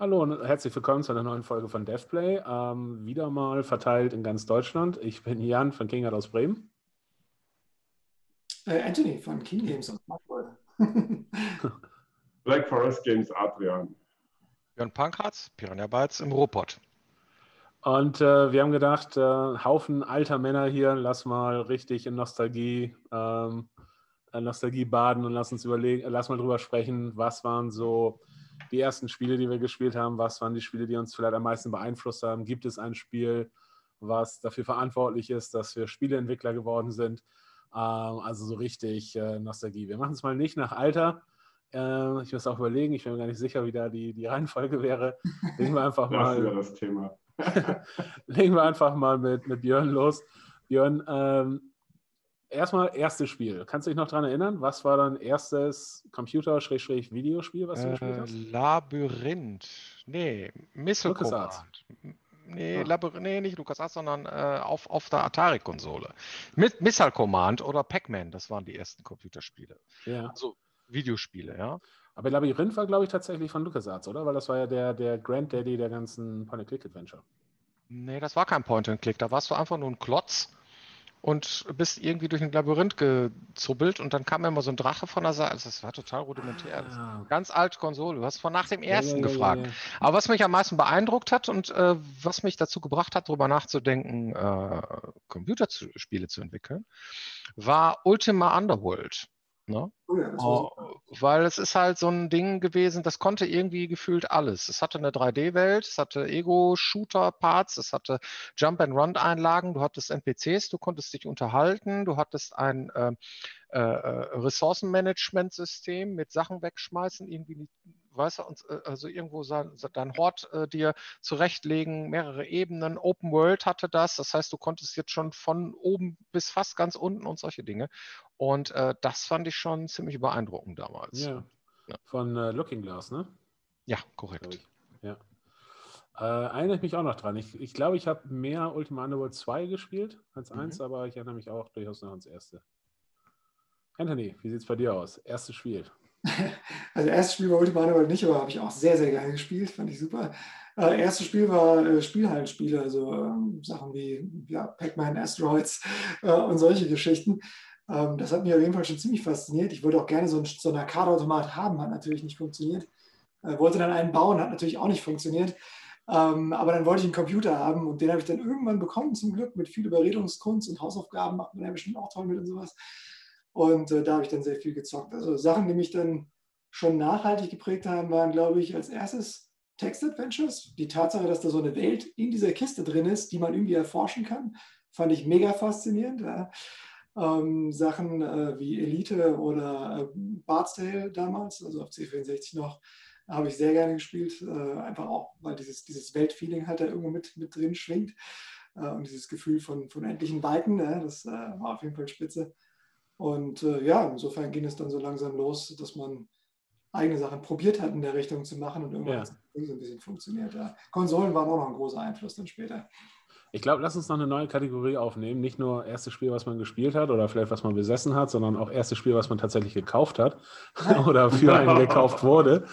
Hallo und herzlich willkommen zu einer neuen Folge von DevPlay. Ähm, wieder mal verteilt in ganz Deutschland. Ich bin Jan von Kingard aus Bremen. Äh, Anthony von King Games aus Magdeburg. Black Forest Games Adrian. Björn Pankratz, Piranha Bytes im Ruhrpott. Und äh, wir haben gedacht, äh, Haufen alter Männer hier, lass mal richtig in Nostalgie, ähm, Nostalgie baden und lass uns überlegen, lass mal drüber sprechen, was waren so die ersten Spiele, die wir gespielt haben, was waren die Spiele, die uns vielleicht am meisten beeinflusst haben? Gibt es ein Spiel, was dafür verantwortlich ist, dass wir Spieleentwickler geworden sind? Ähm, also so richtig äh, Nostalgie. Wir machen es mal nicht nach Alter. Äh, ich muss auch überlegen, ich bin mir gar nicht sicher, wie da die, die Reihenfolge wäre. Legen wir einfach mal. Das das Thema. legen wir einfach mal mit, mit Björn los. Björn, ähm, erstmal erstes Spiel. Kannst du dich noch daran erinnern? Was war dein erstes Computer-Videospiel, was du äh, gespielt hast? Labyrinth. Nee, Missile Command. Nee, ah. nee, nicht LucasArts, sondern äh, auf, auf der Atari-Konsole. Mit Missile Command oder Pac-Man, das waren die ersten Computerspiele. Ja. Also Videospiele, ja. Aber Labyrinth war, glaube ich, tatsächlich von LucasArts, oder? Weil das war ja der, der Granddaddy der ganzen Point-and-Click-Adventure. Nee, das war kein Point-and-Click. Da warst du einfach nur ein Klotz und bist irgendwie durch ein Labyrinth gezubbelt und dann kam immer so ein Drache von der Seite. Also das war total rudimentär. Ah. Ganz alte Konsole. Du hast von nach dem ersten ja, ja, gefragt. Ja, Aber was mich am meisten beeindruckt hat und äh, was mich dazu gebracht hat, darüber nachzudenken, äh, Computerspiele zu entwickeln, war Ultima Underworld. Ne? Oh ja, oh, weil es ist halt so ein Ding gewesen, das konnte irgendwie gefühlt alles. Es hatte eine 3D-Welt, es hatte Ego-Shooter-Parts, es hatte Jump-and-Run-Einlagen, du hattest NPCs, du konntest dich unterhalten, du hattest ein äh, äh, Ressourcenmanagement-System mit Sachen wegschmeißen, irgendwie weißt du, äh, also irgendwo sein, dein Hort äh, dir zurechtlegen, mehrere Ebenen. Open World hatte das, das heißt, du konntest jetzt schon von oben bis fast ganz unten und solche Dinge. Und äh, das fand ich schon ziemlich beeindruckend damals. Ja. ja. Von äh, Looking Glass, ne? Ja, korrekt. Ja. Äh, erinnere ich mich auch noch dran. Ich, ich glaube, ich habe mehr Ultima Underworld 2 gespielt als mhm. 1, aber ich erinnere mich auch durchaus noch ans erste. Anthony, wie sieht es bei dir aus? Erstes Spiel. Also erstes Spiel war Ultima Underworld nicht, aber habe ich auch sehr, sehr gerne gespielt, fand ich super. Äh, erstes Spiel war äh, Spielhallenspiele, also äh, Sachen wie ja, Pac-Man, Asteroids äh, und solche Geschichten. Ähm, das hat mich auf jeden Fall schon ziemlich fasziniert. Ich wollte auch gerne so, ein, so einen Arcade-Automat haben, hat natürlich nicht funktioniert. Äh, wollte dann einen bauen, hat natürlich auch nicht funktioniert. Ähm, aber dann wollte ich einen Computer haben und den habe ich dann irgendwann bekommen, zum Glück, mit viel Überredungskunst und Hausaufgaben, macht man ja bestimmt auch toll mit und sowas. Und äh, da habe ich dann sehr viel gezockt. Also Sachen, die mich dann schon nachhaltig geprägt haben, waren, glaube ich, als erstes Text-Adventures. Die Tatsache, dass da so eine Welt in dieser Kiste drin ist, die man irgendwie erforschen kann, fand ich mega faszinierend. Ja. Ähm, Sachen äh, wie Elite oder äh, Bard's Tale damals, also auf C64 noch, habe ich sehr gerne gespielt. Äh, einfach auch, weil dieses, dieses Weltfeeling halt da irgendwo mit, mit drin schwingt. Äh, und dieses Gefühl von, von endlichen Weiten, das äh, war auf jeden Fall spitze. Und äh, ja, insofern ging es dann so langsam los, dass man eigene Sachen probiert hat, in der Richtung zu machen und irgendwann ja. hat es so ein bisschen funktioniert. Ja. Konsolen waren auch noch ein großer Einfluss dann später. Ich glaube, lass uns noch eine neue Kategorie aufnehmen. Nicht nur erstes Spiel, was man gespielt hat oder vielleicht was man besessen hat, sondern auch erstes Spiel, was man tatsächlich gekauft hat oder für einen gekauft wurde.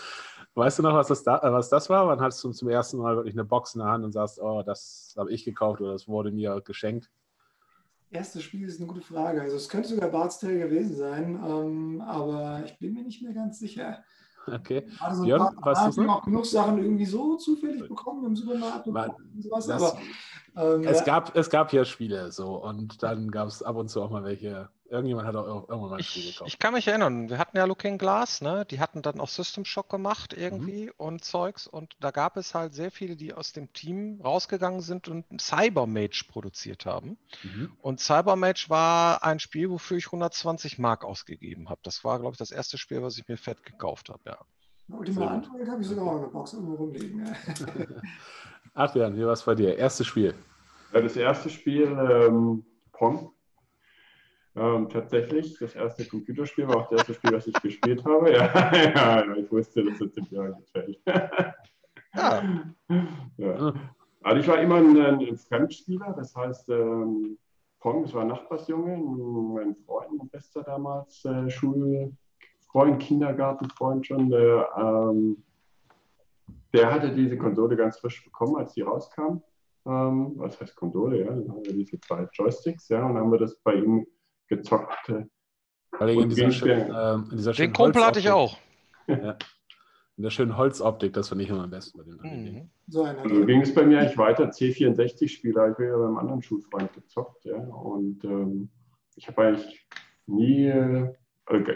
Weißt du noch, was das, da, äh, was das war? Wann hattest du zum ersten Mal wirklich eine Box in der Hand und sagst, oh, das habe ich gekauft oder das wurde mir geschenkt? Erstes Spiel ist eine gute Frage. Also es könnte sogar Bart's Tale gewesen sein, ähm, aber ich bin mir nicht mehr ganz sicher. Okay. Also Björn, paar, weißt du auch genug Sachen irgendwie so zufällig bekommen im Supermarkt und sowas. Das, aber, ähm, es, ja. gab, es gab ja Spiele so und dann gab es ab und zu auch mal welche, Irgendjemand hat auch irgendwann mal ein Spiel gekauft. Ich kann mich erinnern, wir hatten ja Looking Glass, ne? die hatten dann auch System Shock gemacht irgendwie mhm. und Zeugs und da gab es halt sehr viele, die aus dem Team rausgegangen sind und Cybermage produziert haben. Mhm. Und Cybermage war ein Spiel, wofür ich 120 Mark ausgegeben habe. Das war, glaube ich, das erste Spiel, was ich mir fett gekauft habe, ja. Ultima Android habe ich sogar auch in der Box irgendwo rumliegen. Adrian, wie war es bei dir? Erstes Spiel? Das erste Spiel, ähm, Pong ähm, tatsächlich, das erste Computerspiel war auch das erste Spiel, was ich gespielt habe. Ja, ja ich wusste, dass es dem Björn gefällt. ja. ja. Also ich war immer ein, ein Fremdspieler, das heißt, ähm, Pong, das war ein Nachbarsjunge, mein Freund, mein bester damals, äh, Schulfreund, Kindergartenfreund schon, der, ähm, der hatte diese Konsole ganz frisch bekommen, als die rauskam. Ähm, was heißt Konsole? Ja, dann haben wir diese zwei Joysticks, ja, und haben wir das bei ihm gezockt. Weil in dieser, schön, äh, in dieser Den Kumpel hatte ich auch. Ja. In der schönen Holzoptik, das finde ich immer am besten bei den mhm. So also ging es bei mir eigentlich weiter. C64-Spieler, ich habe ja beim anderen Schulfreund gezockt, ja. Und ähm, ich habe eigentlich nie äh,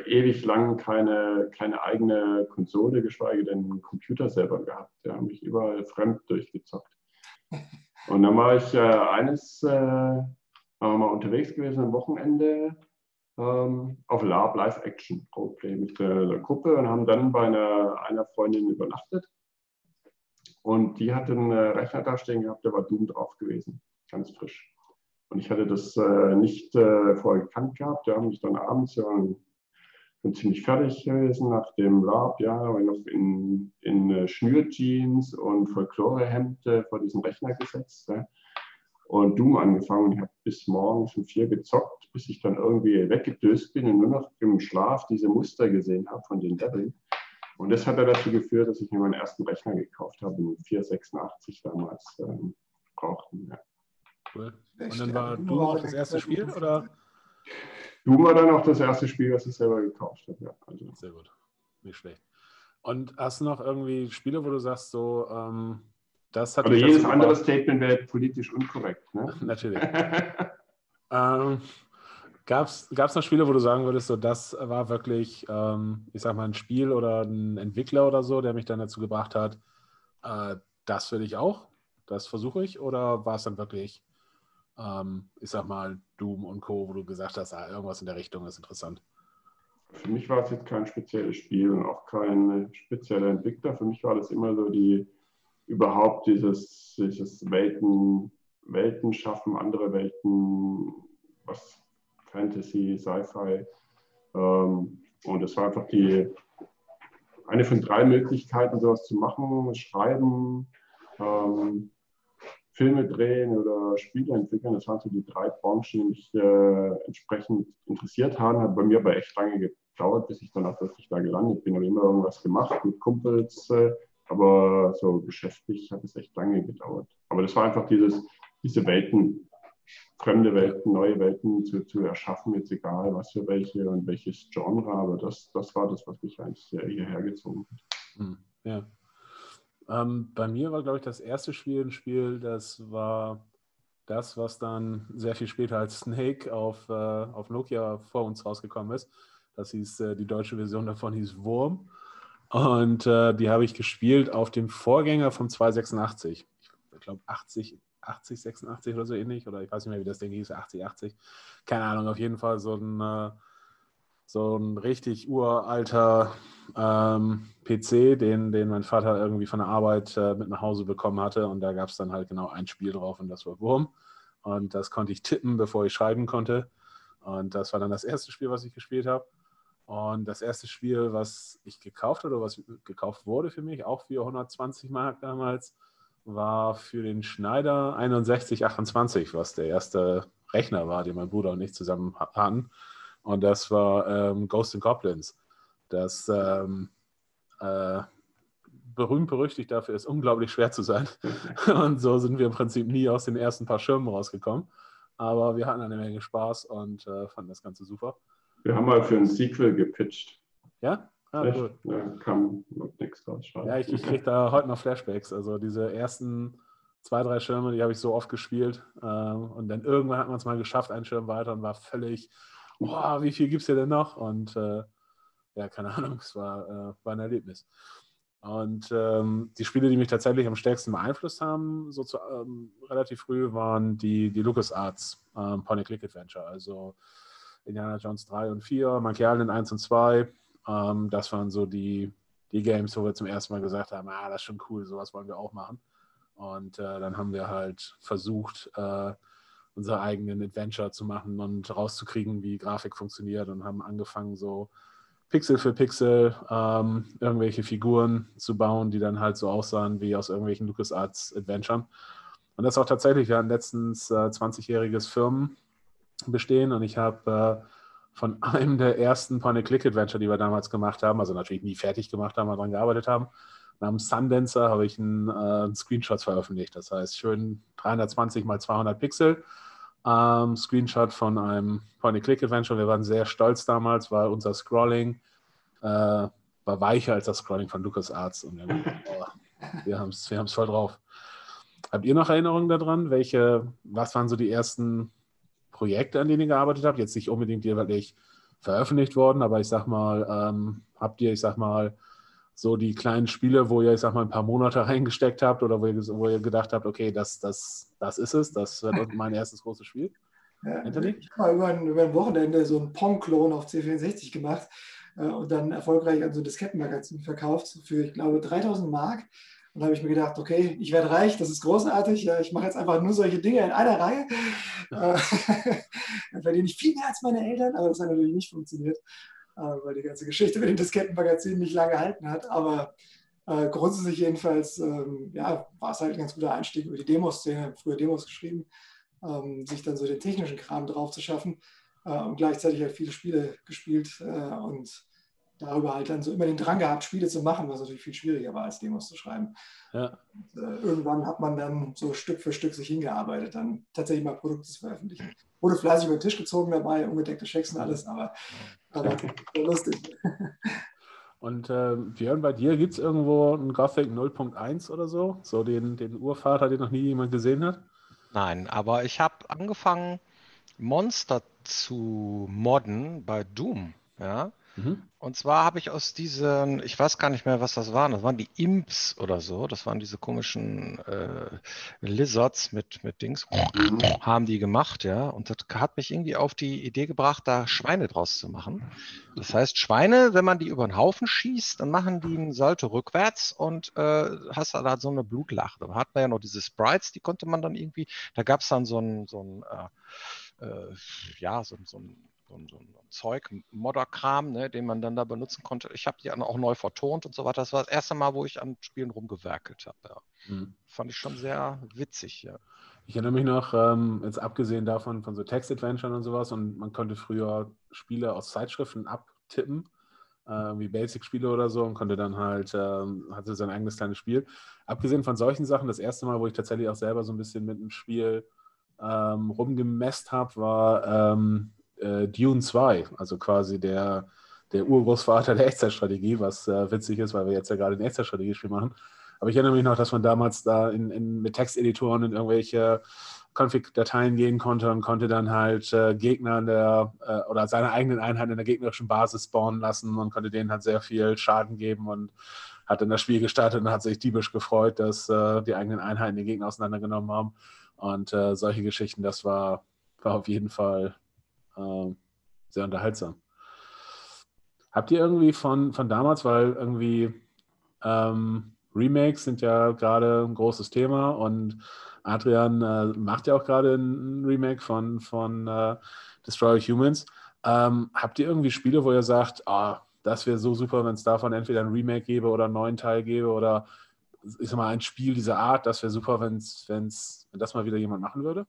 ewig lang keine, keine eigene Konsole, geschweige denn einen Computer selber gehabt. Ja, habe mich überall fremd durchgezockt. Und dann war ich äh, eines äh, mal unterwegs gewesen am Wochenende ähm, auf Lab Live Action Roleplay mit der, der, Gruppe und haben dann bei einer, einer Freundin übernachtet. Und die hatte einen Rechner da stehen gehabt, der war Doom drauf gewesen, ganz frisch. Und ich hatte das äh, nicht äh, vorher gekannt gehabt. Da haben mich dann abends ja bin ziemlich fertig gewesen nach dem Lab, ja, war noch in, in äh, Schnürjeans und Folklorehemd vor diesem Rechner gesetzt. Ja und Doom angefangen. Ich habe bis morgens um vier gezockt, bis ich dann irgendwie weggedöst bin und nur noch im Schlaf diese Muster gesehen habe von den Leveln. Und das hat dann dazu geführt, dass ich mir meinen ersten Rechner gekauft habe, einen 486 damals ähm, brauchten. Ja. Cool. Und dann war Doom auch das erste Spiel, oder? Doom war dann auch das erste Spiel, was ich selber gekauft habe, ja. Also. Sehr gut. Nicht schlecht. Und hast du noch irgendwie Spiele, wo du sagst, so, ähm, das hat Aber jedes andere Statement wäre politisch unkorrekt. Ne? Natürlich. ähm, Gab es noch Spiele, wo du sagen würdest, so das war wirklich, ähm, ich sag mal, ein Spiel oder ein Entwickler oder so, der mich dann dazu gebracht hat, äh, das will ich auch, das versuche ich? Oder war es dann wirklich, ähm, ich sag mal, Doom und Co., wo du gesagt hast, ah, irgendwas in der Richtung ist interessant? Für mich war es jetzt kein spezielles Spiel und auch kein spezieller Entwickler. Für mich war das immer so die, überhaupt dieses, dieses Welten, Welten schaffen, andere Welten, was Fantasy, Sci-Fi. Ähm, und es war einfach die eine von drei Möglichkeiten, sowas zu machen: Schreiben, ähm, Filme drehen oder Spiele entwickeln. Das waren so die drei Branchen, die mich äh, entsprechend interessiert haben. Hat bei mir aber echt lange gedauert, bis ich dann auch wirklich da gelandet bin. Ich habe immer irgendwas gemacht mit Kumpels. Äh, aber so geschäftlich hat es echt lange gedauert. Aber das war einfach dieses, diese Welten, fremde Welten, neue Welten zu, zu erschaffen, jetzt egal was für welche und welches Genre, aber das, das war das, was mich eigentlich hierher gezogen hat. Hm, ja. Ähm, bei mir war, glaube ich, das erste Spiel ein Spiel, das war das, was dann sehr viel später als Snake auf, äh, auf Nokia vor uns rausgekommen ist. Das hieß, äh, die deutsche Version davon hieß Wurm. Und äh, die habe ich gespielt auf dem Vorgänger vom 286. Ich glaube 80, 80, 86 oder so ähnlich. Oder ich weiß nicht mehr, wie das Ding hieß, 80, 80. Keine Ahnung, auf jeden Fall so ein, äh, so ein richtig uralter ähm, PC, den, den mein Vater irgendwie von der Arbeit äh, mit nach Hause bekommen hatte. Und da gab es dann halt genau ein Spiel drauf und das war Wurm. Und das konnte ich tippen, bevor ich schreiben konnte. Und das war dann das erste Spiel, was ich gespielt habe. Und das erste Spiel, was ich gekauft habe oder was gekauft wurde für mich, auch für 120 Mark damals, war für den Schneider 6128, was der erste Rechner war, den mein Bruder und ich zusammen hatten. Und das war ähm, Ghost in Goblins. Das ähm, äh, berühmt berüchtigt dafür ist, unglaublich schwer zu sein. und so sind wir im Prinzip nie aus den ersten paar Schirmen rausgekommen. Aber wir hatten eine Menge Spaß und äh, fanden das Ganze super. Wir haben mal für ein Sequel gepitcht. Ja? Ah, cool. Ja, kam nichts raus. Ja, ich, ich kriege da heute noch Flashbacks. Also diese ersten zwei, drei Schirme, die habe ich so oft gespielt. Ähm, und dann irgendwann hat man es mal geschafft, einen Schirm weiter und war völlig, boah, wie viel gibt es hier denn noch? Und äh, ja, keine Ahnung, es war, äh, war ein Erlebnis. Und ähm, die Spiele, die mich tatsächlich am stärksten beeinflusst haben, so zu, ähm, relativ früh, waren die, die LucasArts ähm, Point-and-Click-Adventure. Also Indiana Jones 3 und 4, Monkey Island 1 und 2. Ähm, das waren so die, die Games, wo wir zum ersten Mal gesagt haben, ah, das ist schon cool, sowas wollen wir auch machen. Und äh, dann haben wir halt versucht, äh, unsere eigenen Adventure zu machen und rauszukriegen, wie Grafik funktioniert und haben angefangen, so Pixel für Pixel ähm, irgendwelche Figuren zu bauen, die dann halt so aussahen wie aus irgendwelchen LucasArts Adventuren. Und das auch tatsächlich, wir hatten letztens äh, 20-jähriges Firmen bestehen und ich habe äh, von einem der ersten Point-and-Click-Adventure, die wir damals gemacht haben, also natürlich nie fertig gemacht haben, aber daran gearbeitet haben, namens Sundancer habe ich einen, äh, einen Screenshot veröffentlicht. Das heißt, schön 320 mal 200 Pixel. Ähm, Screenshot von einem Point-and-Click-Adventure. Wir waren sehr stolz damals, weil unser Scrolling äh, war weicher als das Scrolling von LucasArts. Und wir haben es wir voll drauf. Habt ihr noch Erinnerungen daran? Welche, was waren so die ersten Projekte, an denen ihr gearbeitet habt? Jetzt nicht unbedingt jeweils veröffentlicht worden, aber ich sag mal, ähm, habt ihr, ich sag mal, so die kleinen Spiele, wo ihr, ich sag mal, ein paar Monate reingesteckt habt oder wo ihr, wo ihr gedacht habt, okay, das, das, das ist es, das wird mein erstes großes Spiel? Ja, ich habe mal über ein, über ein Wochenende so einen Pong-Klon auf C64 gemacht äh, und dann erfolgreich an so ein Diskettenmagazin verkauft für, ich glaube, 3000 Mark. Und da habe ich mir gedacht, okay, ich werde reich, das ist großartig. Ich mache jetzt einfach nur solche Dinge in einer Reihe. Ja. Äh, dann verdiene ich viel mehr als meine Eltern, aber das hat natürlich nicht funktioniert, äh, weil die ganze Geschichte mit dem Diskettenmagazin nicht lange gehalten hat. Aber äh, grundsätzlich jedenfalls ähm, ja, war es halt ein ganz guter Einstieg über die Demos-Szene, früher Demos geschrieben, ähm, sich dann so den technischen Kram drauf zu schaffen und gleichzeitig halt viele Spiele gespielt und darüber halt dann so immer den Drang gehabt, Spiele zu machen, was natürlich viel schwieriger war, als Demos zu schreiben. Ja. Und, äh, irgendwann hat man dann so Stück für Stück sich hingearbeitet, dann tatsächlich mal Produkte zu veröffentlichen. Wurde fleißig über den Tisch gezogen dabei, ungedeckte Schecks und alles, aber, aber lustig. Und äh, Björn, bei dir gibt es irgendwo ein Gothic 0.1 oder so? So den, den Urvater, den noch nie jemand gesehen hat? Nein, aber ich habe angefangen, Monster zu modden bei Doom. Ja? Mhm. Und zwar habe ich aus diesen, ich weiß gar nicht mehr, was das waren, das waren die Imps oder so, das waren diese komischen äh, Lizards mit, mit Dings, haben die gemacht, ja. Und das hat mich irgendwie auf die Idee gebracht, da Schweine draus zu machen. Das heißt, Schweine, wenn man die über den Haufen schießt, dann machen die einen Salto rückwärts und äh, hast da so eine Blutlache. Da hat man ja noch diese Sprites, die konnte man dann irgendwie, da gab es dann so ein, so ein äh, äh ja, so, so ein so ein, so ein Zeug, Modderkram, ne, den man dann da benutzen konnte. Ich habe die auch neu vertont und so weiter. Das war das erste Mal, wo ich an Spielen rumgewerkelt habe. Ja. Mhm. Fand ich schon sehr witzig, ja. Ich erinnere mich noch, ähm, jetzt abgesehen davon von so Text-Adventuren und sowas, und man konnte früher Spiele aus Zeitschriften abtippen, äh, wie Basic-Spiele oder so, und konnte dann halt, ähm, hatte sein eigenes kleines Spiel. Abgesehen von solchen Sachen, das erste Mal, wo ich tatsächlich auch selber so ein bisschen mit einem Spiel ähm, rumgemesst habe, war ähm, äh, Dune 2, also quasi der, der Urgroßvater der Echtzeitstrategie, was äh, witzig ist, weil wir jetzt ja gerade ein Echtzeitstrategiespiel machen. Aber ich erinnere mich noch, dass man damals da in, in, mit Texteditoren in irgendwelche Config-Dateien gehen konnte und konnte dann halt äh, Gegner der äh, oder seine eigenen Einheiten in der gegnerischen Basis spawnen lassen und konnte denen halt sehr viel Schaden geben und hat dann das Spiel gestartet und hat sich diebisch gefreut, dass äh, die eigenen Einheiten den Gegner auseinandergenommen haben. Und äh, solche Geschichten, das war, war auf jeden Fall äh, sehr unterhaltsam. Habt ihr irgendwie von, von damals, weil irgendwie ähm, Remakes sind ja gerade ein großes Thema und Adrian äh, macht ja auch gerade ein Remake von, von äh, Destroy Humans. Ähm, habt ihr irgendwie Spiele, wo ihr sagt, oh, das wäre so super, wenn es davon entweder ein Remake gäbe oder einen neuen Teil gäbe oder ich sag mal ein Spiel dieser Art, das wäre super, wenn's, wenn's, wenn das mal wieder jemand machen würde?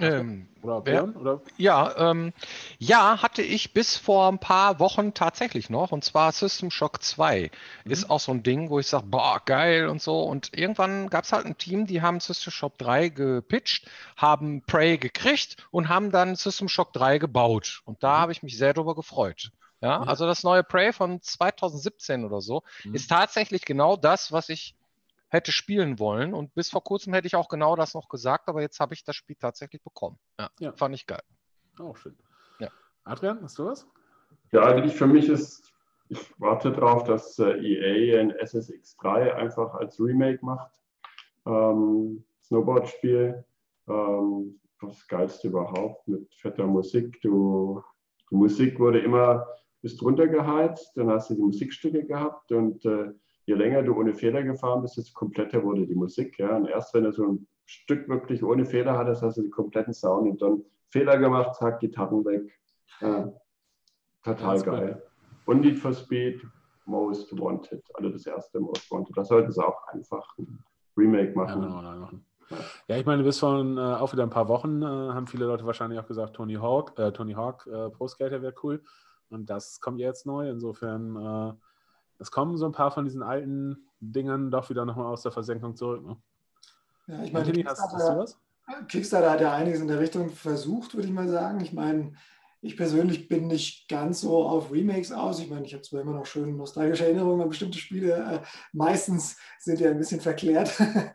Ähm, oder Björn? Oder? Ja, ähm, ja, hatte ich bis vor ein paar Wochen tatsächlich noch. Und zwar System Shock 2 mhm. ist auch so ein Ding, wo ich sage, boah, geil und so. Und irgendwann gab es halt ein Team, die haben System Shock 3 gepitcht, haben Prey gekriegt und haben dann System Shock 3 gebaut. Und da mhm. habe ich mich sehr darüber gefreut. Ja, mhm. also das neue Prey von 2017 oder so mhm. ist tatsächlich genau das, was ich hätte spielen wollen. Und bis vor kurzem hätte ich auch genau das noch gesagt, aber jetzt habe ich das Spiel tatsächlich bekommen. Ja, ja. fand ich geil. Auch schön. Ja. Adrian, hast du was? Ja, eigentlich für mich ist, ich warte darauf, dass äh, EA ein SSX3 einfach als Remake macht. Ähm, Snowboard-Spiel. Ähm, das Geilste überhaupt mit fetter Musik. Du, die Musik wurde immer bis drunter geheizt, dann hast du die Musikstücke gehabt und äh, je länger du ohne Fehler gefahren bist, desto kompletter wurde die Musik. Ja? Und erst wenn du so ein Stück wirklich ohne Fehler hattest, hast du den kompletten Sound und dann Fehler gemacht, zack, Gitarren weg. Ja, total geil. Und Need for Speed, Most Wanted, also das erste Most Wanted. Das sollten sie auch einfach ein Remake machen. Ja, genau, ja, ich meine, bis vor äh, auch wieder ein paar Wochen äh, haben viele Leute wahrscheinlich auch gesagt, Tony Hawk, äh, Tony Hawk äh, Pro Skater wäre cool. Und das kommt jetzt neu. Insofern äh, es kommen so ein paar von diesen alten Dingen doch wieder nochmal aus der Versenkung zurück. Ne? Ja, ich meine, Kickstarter, hast, hast du was? Kickstarter hat ja einiges in der Richtung versucht, würde ich mal sagen. Ich meine, ich persönlich bin nicht ganz so auf Remakes aus. Ich meine, ich habe zwar immer noch schön nostalgische Erinnerungen an bestimmte Spiele. Äh, meistens sind die ein bisschen verklärt.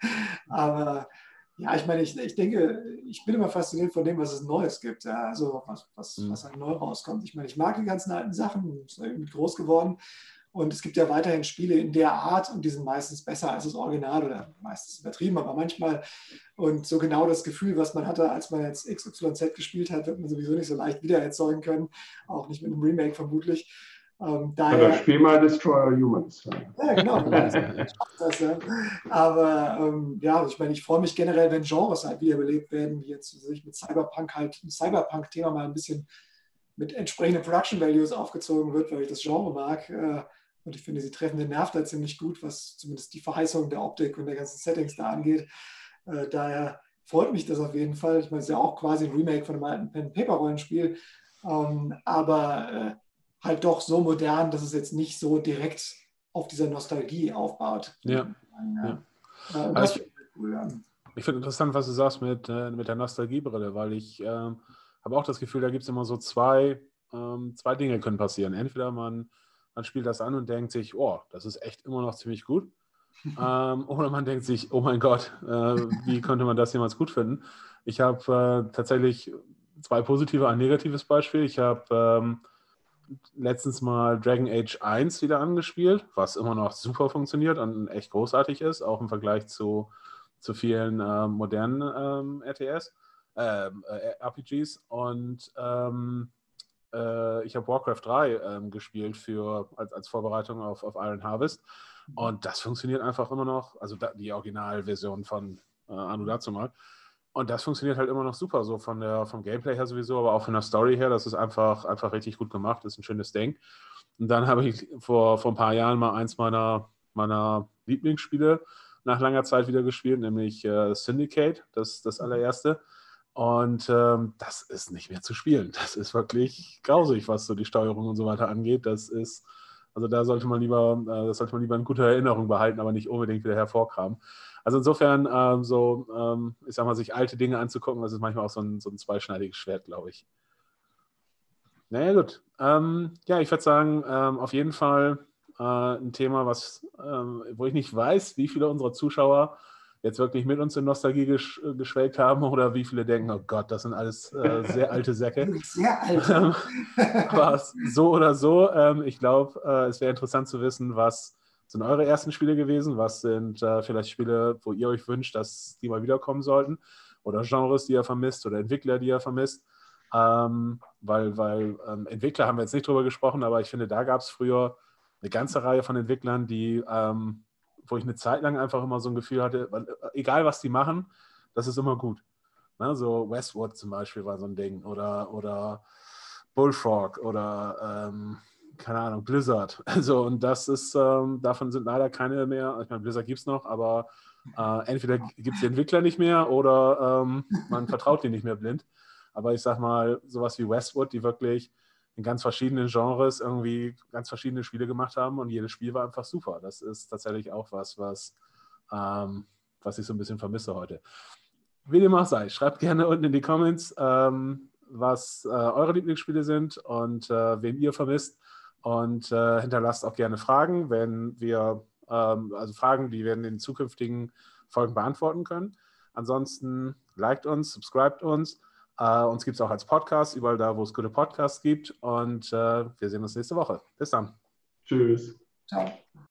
Aber ja, ich meine, ich, ich denke, ich bin immer fasziniert von dem, was es Neues gibt. Ja, also was, was, mhm. was halt neu rauskommt. Ich meine, ich mag die ganzen alten Sachen, bin irgendwie groß geworden. Und es gibt ja weiterhin Spiele in der Art und die sind meistens besser als das Original oder meistens übertrieben, aber manchmal. Und so genau das Gefühl, was man hatte, als man jetzt XYZ gespielt hat, wird man sowieso nicht so leicht wieder erzeugen können. Auch nicht mit einem Remake vermutlich. Ähm, daher, Oder spiel mal Destroyer Humans. Ja, genau. das, ja. Aber ähm, ja, ich meine, ich freue mich generell, wenn Genres halt wiederbelebt werden, wie jetzt sich mit Cyberpunk halt, ein Cyberpunk-Thema mal ein bisschen mit entsprechenden Production Values aufgezogen wird, weil ich das Genre mag. Äh, und ich finde, sie treffen den Nerv da ziemlich gut, was zumindest die Verheißung der Optik und der ganzen Settings da angeht. Äh, daher freut mich das auf jeden Fall. Ich meine, es ist ja auch quasi ein Remake von einem alten Pen-Paper-Rollenspiel, ähm, aber äh, halt doch so modern, dass es jetzt nicht so direkt auf dieser Nostalgie aufbaut. Ja. ja. ja. Äh, das ich, cool, ich finde interessant, was du sagst mit, äh, mit der Nostalgiebrille, weil ich ähm, habe auch das Gefühl, da gibt es immer so zwei, ähm, zwei Dinge können passieren. Entweder man man spielt das an und denkt sich, oh, das ist echt immer noch ziemlich gut. ähm, oder man denkt sich, oh mein Gott, äh, wie könnte man das jemals gut finden? Ich habe äh, tatsächlich zwei positive, ein negatives Beispiel. Ich habe ähm, letztens mal Dragon Age 1 wieder angespielt, was immer noch super funktioniert und echt großartig ist, auch im Vergleich zu, zu vielen äh, modernen ähm, RTS, ähm, äh, RPGs. Und ähm, äh, ich habe Warcraft 3 ähm, gespielt für, als, als Vorbereitung auf, auf Iron Harvest. Mhm. Und das funktioniert einfach immer noch, also da, die Originalversion von äh, Anu dazu mal. Und das funktioniert halt immer noch super, so von der, vom Gameplay her sowieso, aber auch von der Story her. Das ist einfach, einfach richtig gut gemacht, das ist ein schönes Ding. Und dann habe ich vor, vor ein paar Jahren mal eins meiner, meiner Lieblingsspiele nach langer Zeit wieder gespielt, nämlich äh, Syndicate, das, das mhm. allererste. Und ähm, das ist nicht mehr zu spielen. Das ist wirklich grausig, was so die Steuerung und so weiter angeht. Das ist, also da sollte man lieber, äh, das sollte man lieber in guter Erinnerung behalten, aber nicht unbedingt wieder hervorkramen. Also insofern, ähm, so, ähm, ich sag mal, sich alte Dinge anzugucken, das ist manchmal auch so ein, so ein zweischneidiges Schwert, glaube ich. Naja, gut. Ähm, ja, ich würde sagen, ähm, auf jeden Fall äh, ein Thema, was, ähm, wo ich nicht weiß, wie viele unserer Zuschauer jetzt wirklich mit uns in Nostalgie gesch äh, geschwelgt haben oder wie viele denken, oh Gott, das sind alles äh, sehr alte Säcke. Sehr alt. Ähm, aber so oder so, ähm, ich glaube, äh, es wäre interessant zu wissen, was sind eure ersten Spiele gewesen, was sind äh, vielleicht Spiele, wo ihr euch wünscht, dass die mal wiederkommen sollten oder Genres, die ihr vermisst oder Entwickler, die ihr vermisst. Ähm, weil weil ähm, Entwickler haben wir jetzt nicht drüber gesprochen, aber ich finde, da gab es früher eine ganze Reihe von Entwicklern, die ähm, wo ich eine Zeit lang einfach immer so ein Gefühl hatte, weil, äh, egal was die machen, das ist immer gut. Ne? So Westwood zum Beispiel war so ein Ding oder, oder Bullfrog oder ähm, keine Ahnung, Blizzard. Also, und das ist, ähm, davon sind leider keine mehr. Ich meine, Blizzard gibt es noch, aber äh, entweder gibt es die Entwickler nicht mehr oder ähm, man vertraut die nicht mehr blind. Aber ich sag mal, sowas wie Westwood, die wirklich in ganz verschiedenen Genres irgendwie ganz verschiedene Spiele gemacht haben und jedes Spiel war einfach super. Das ist tatsächlich auch was, was, ähm, was ich so ein bisschen vermisse heute. Wie dem auch sei, schreibt gerne unten in die Comments, ähm, was äh, eure Lieblingsspiele sind und äh, wen ihr vermisst. Und äh, hinterlasst auch gerne Fragen, wenn wir, ähm, also Fragen, die wir in zukünftigen Folgen beantworten können. Ansonsten liked uns, subscribt uns Uh, uns gibt es auch als Podcast, überall da, wo es gute Podcasts gibt. Und uh, wir sehen uns nächste Woche. Bis dann. Tschüss. Ciao.